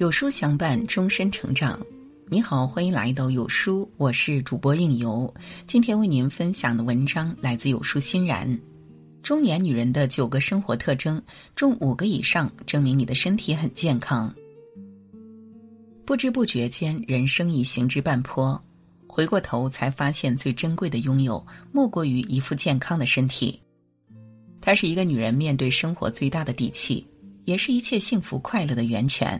有书相伴，终身成长。你好，欢迎来到有书，我是主播应由。今天为您分享的文章来自有书欣然。中年女人的九个生活特征，中五个以上，证明你的身体很健康。不知不觉间，人生已行至半坡，回过头才发现，最珍贵的拥有，莫过于一副健康的身体。它是一个女人面对生活最大的底气，也是一切幸福快乐的源泉。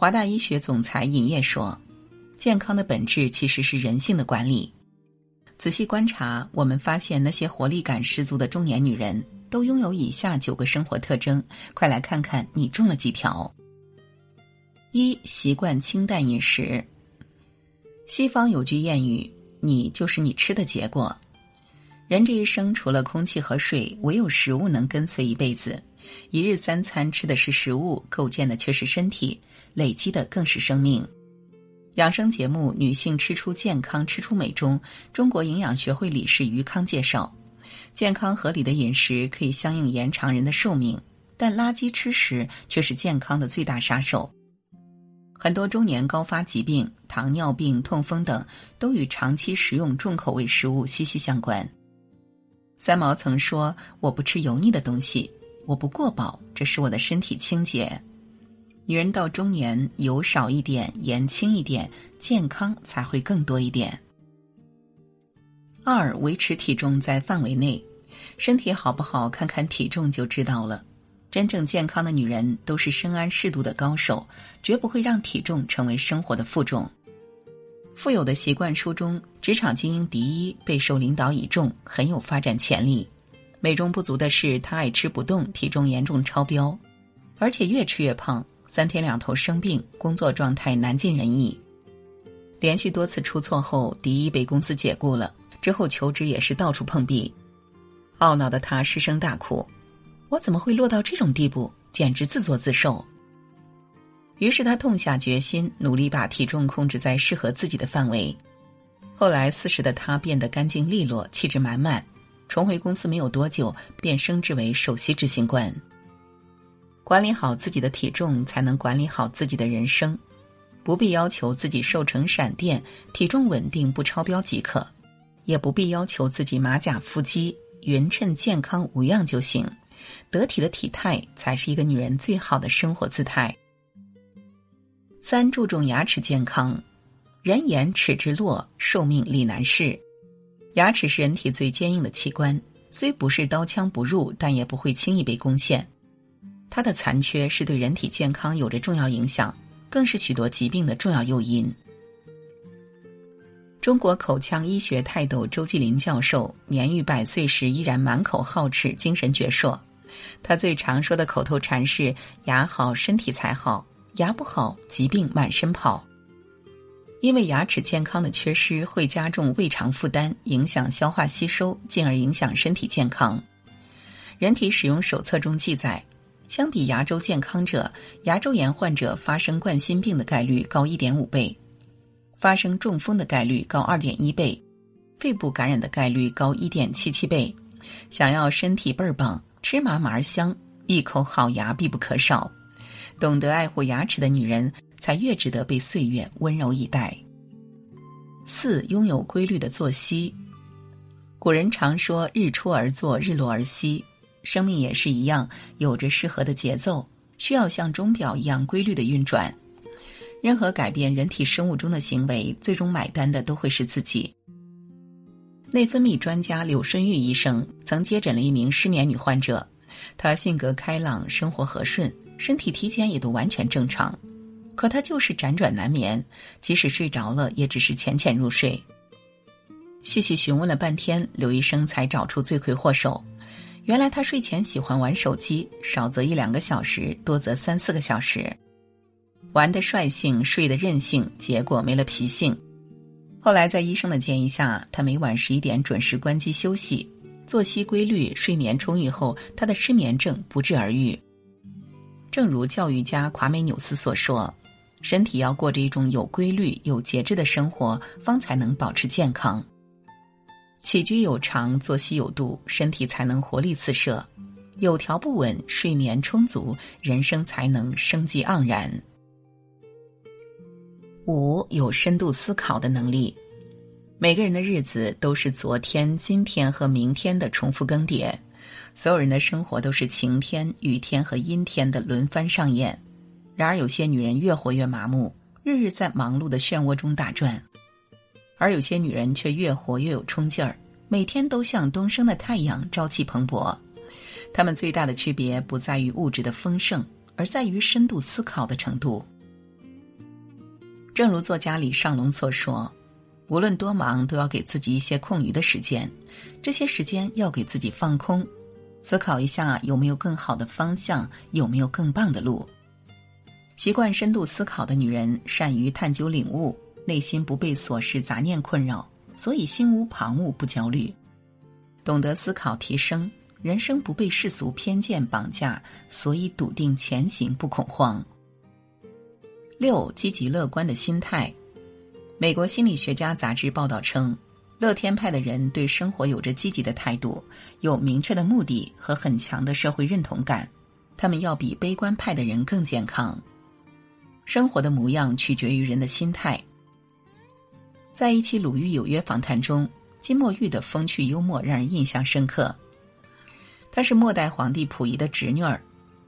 华大医学总裁尹烨说：“健康的本质其实是人性的管理。仔细观察，我们发现那些活力感十足的中年女人，都拥有以下九个生活特征。快来看看你中了几条。一、习惯清淡饮食。西方有句谚语：‘你就是你吃的结果。’”人这一生，除了空气和水，唯有食物能跟随一辈子。一日三餐吃的是食物，构建的却是身体，累积的更是生命。养生节目《女性吃出健康，吃出美》中，中国营养学会理事于康介绍，健康合理的饮食可以相应延长人的寿命，但垃圾吃食却是健康的最大杀手。很多中年高发疾病，糖尿病、痛风等，都与长期食用重口味食物息息相关。三毛曾说：“我不吃油腻的东西，我不过饱，这是我的身体清洁。”女人到中年，油少一点，盐轻一点，健康才会更多一点。二、维持体重在范围内，身体好不好，看看体重就知道了。真正健康的女人都是深谙适度的高手，绝不会让体重成为生活的负重。《富有的习惯》书中，职场精英第一备受领导倚重，很有发展潜力。美中不足的是，他爱吃不动，体重严重超标，而且越吃越胖，三天两头生病，工作状态难尽人意。连续多次出错后，第一被公司解雇了，之后求职也是到处碰壁。懊恼的他失声大哭：“我怎么会落到这种地步？简直自作自受。”于是他痛下决心，努力把体重控制在适合自己的范围。后来四十的他变得干净利落，气质满满。重回公司没有多久，便升职为首席执行官。管理好自己的体重，才能管理好自己的人生。不必要求自己瘦成闪电，体重稳定不超标即可；也不必要求自己马甲腹肌，匀称健康无恙就行。得体的体态，才是一个女人最好的生活姿态。三注重牙齿健康，人言齿之落，寿命历难事。牙齿是人体最坚硬的器官，虽不是刀枪不入，但也不会轻易被攻陷。它的残缺是对人体健康有着重要影响，更是许多疾病的重要诱因。中国口腔医学泰斗周继林教授年逾百岁时依然满口皓齿，精神矍铄。他最常说的口头禅是：“牙好，身体才好。”牙不好，疾病满身跑。因为牙齿健康的缺失会加重胃肠负担，影响消化吸收，进而影响身体健康。人体使用手册中记载，相比牙周健康者，牙周炎患者发生冠心病的概率高一点五倍，发生中风的概率高二点一倍，肺部感染的概率高一点七七倍。想要身体倍儿棒，吃麻麻香，一口好牙必不可少。懂得爱护牙齿的女人，才越值得被岁月温柔以待。四，拥有规律的作息。古人常说“日出而作，日落而息”，生命也是一样，有着适合的节奏，需要像钟表一样规律的运转。任何改变人体生物钟的行为，最终买单的都会是自己。内分泌专家柳顺玉医生曾接诊了一名失眠女患者，她性格开朗，生活和顺。身体体检也都完全正常，可他就是辗转难眠，即使睡着了，也只是浅浅入睡。细细询问了半天，刘医生才找出罪魁祸首。原来他睡前喜欢玩手机，少则一两个小时，多则三四个小时，玩的率性，睡得任性，结果没了脾性。后来在医生的建议下，他每晚十一点准时关机休息，作息规律，睡眠充裕后，他的失眠症不治而愈。正如教育家夸美纽斯所说：“身体要过着一种有规律、有节制的生活，方才能保持健康。起居有常，作息有度，身体才能活力四射；有条不紊，睡眠充足，人生才能生机盎然。”五有深度思考的能力。每个人的日子都是昨天、今天和明天的重复更迭，所有人的生活都是晴天、雨天和阴天的轮番上演。然而，有些女人越活越麻木，日日在忙碌的漩涡中打转；而有些女人却越活越有冲劲儿，每天都像东升的太阳，朝气蓬勃。她们最大的区别不在于物质的丰盛，而在于深度思考的程度。正如作家李尚龙所说：“无论多忙，都要给自己一些空余的时间，这些时间要给自己放空，思考一下有没有更好的方向，有没有更棒的路。”习惯深度思考的女人，善于探究领悟，内心不被琐事杂念困扰，所以心无旁骛，不焦虑。懂得思考提升，人生不被世俗偏见绑架，所以笃定前行，不恐慌。六，积极乐观的心态。美国心理学家杂志报道称，乐天派的人对生活有着积极的态度，有明确的目的和很强的社会认同感，他们要比悲观派的人更健康。生活的模样取决于人的心态。在一期《鲁豫有约》访谈中，金墨玉的风趣幽默让人印象深刻。她是末代皇帝溥仪的侄女儿，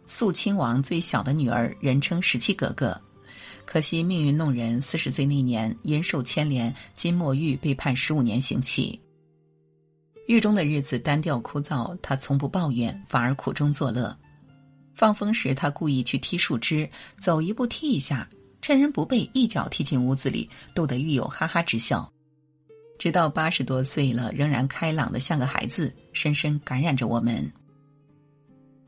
肃亲王最小的女儿，人称“十七格格”。可惜命运弄人，四十岁那年因受牵连，金墨玉被判十五年刑期。狱中的日子单调枯燥，她从不抱怨，反而苦中作乐。放风时，他故意去踢树枝，走一步踢一下，趁人不备，一脚踢进屋子里，逗得狱友哈哈直笑。直到八十多岁了，仍然开朗的像个孩子，深深感染着我们。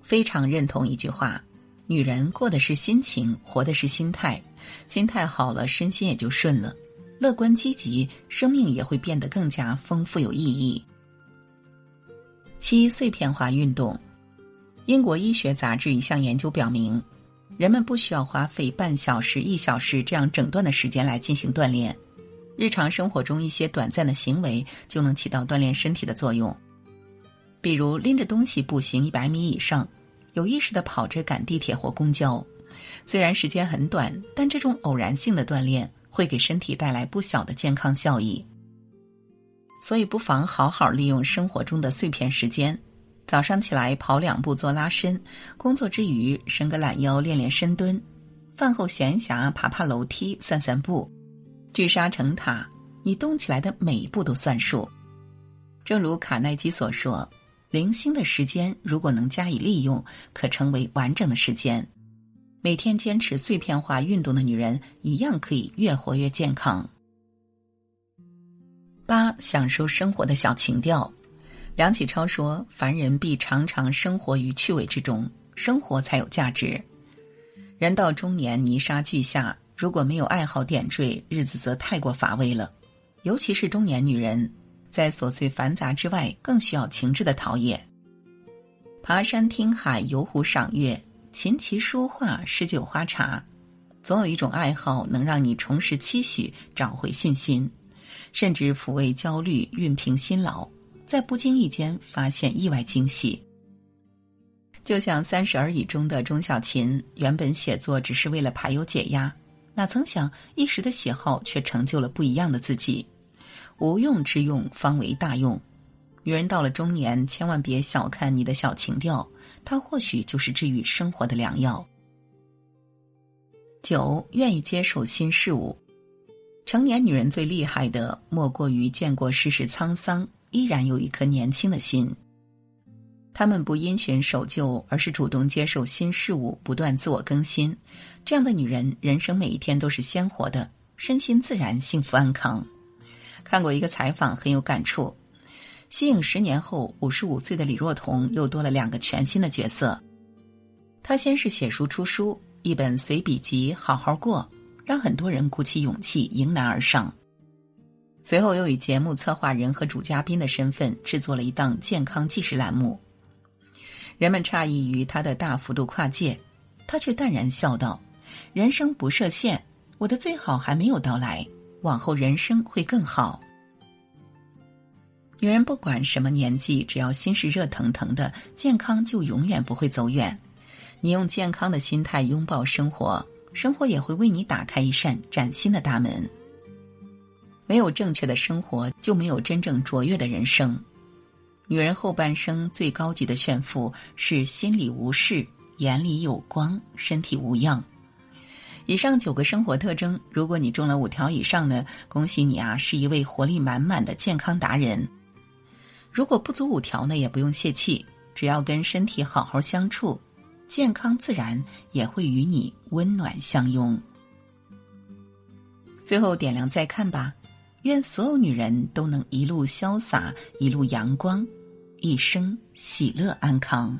非常认同一句话：女人过的是心情，活的是心态。心态好了，身心也就顺了。乐观积极，生命也会变得更加丰富有意义。七碎片化运动。英国医学杂志一项研究表明，人们不需要花费半小时、一小时这样整段的时间来进行锻炼，日常生活中一些短暂的行为就能起到锻炼身体的作用。比如拎着东西步行一百米以上，有意识的跑着赶地铁或公交，虽然时间很短，但这种偶然性的锻炼会给身体带来不小的健康效益。所以，不妨好好利用生活中的碎片时间。早上起来跑两步做拉伸，工作之余伸个懒腰练练深蹲，饭后闲暇爬爬楼梯散散步，聚沙成塔，你动起来的每一步都算数。正如卡耐基所说：“零星的时间如果能加以利用，可成为完整的时间。”每天坚持碎片化运动的女人，一样可以越活越健康。八，享受生活的小情调。梁启超说：“凡人必常常生活于趣味之中，生活才有价值。人到中年，泥沙俱下，如果没有爱好点缀，日子则太过乏味了。尤其是中年女人，在琐碎繁杂之外，更需要情致的陶冶。爬山、听海、游湖、赏月、琴棋书画、诗酒花茶，总有一种爱好能让你重拾期许，找回信心，甚至抚慰焦虑，熨平辛劳。”在不经意间发现意外惊喜，就像《三十而已》中的钟小琴，原本写作只是为了排忧解压，哪曾想一时的喜好却成就了不一样的自己。无用之用方为大用，女人到了中年，千万别小看你的小情调，它或许就是治愈生活的良药。九，愿意接受新事物。成年女人最厉害的，莫过于见过世事沧桑。依然有一颗年轻的心。他们不因循守旧，而是主动接受新事物，不断自我更新。这样的女人，人生每一天都是鲜活的，身心自然幸福安康。看过一个采访，很有感触。息影十年后，五十五岁的李若彤又多了两个全新的角色。她先是写书出书，一本随笔集《好好过》，让很多人鼓起勇气迎难而上。随后又以节目策划人和主嘉宾的身份制作了一档健康纪实栏目。人们诧异于他的大幅度跨界，他却淡然笑道：“人生不设限，我的最好还没有到来，往后人生会更好。”女人不管什么年纪，只要心是热腾腾的，健康就永远不会走远。你用健康的心态拥抱生活，生活也会为你打开一扇崭新的大门。没有正确的生活，就没有真正卓越的人生。女人后半生最高级的炫富是心里无事，眼里有光，身体无恙。以上九个生活特征，如果你中了五条以上呢，恭喜你啊，是一位活力满满的健康达人。如果不足五条呢，也不用泄气，只要跟身体好好相处，健康自然也会与你温暖相拥。最后点亮再看吧。愿所有女人都能一路潇洒，一路阳光，一生喜乐安康。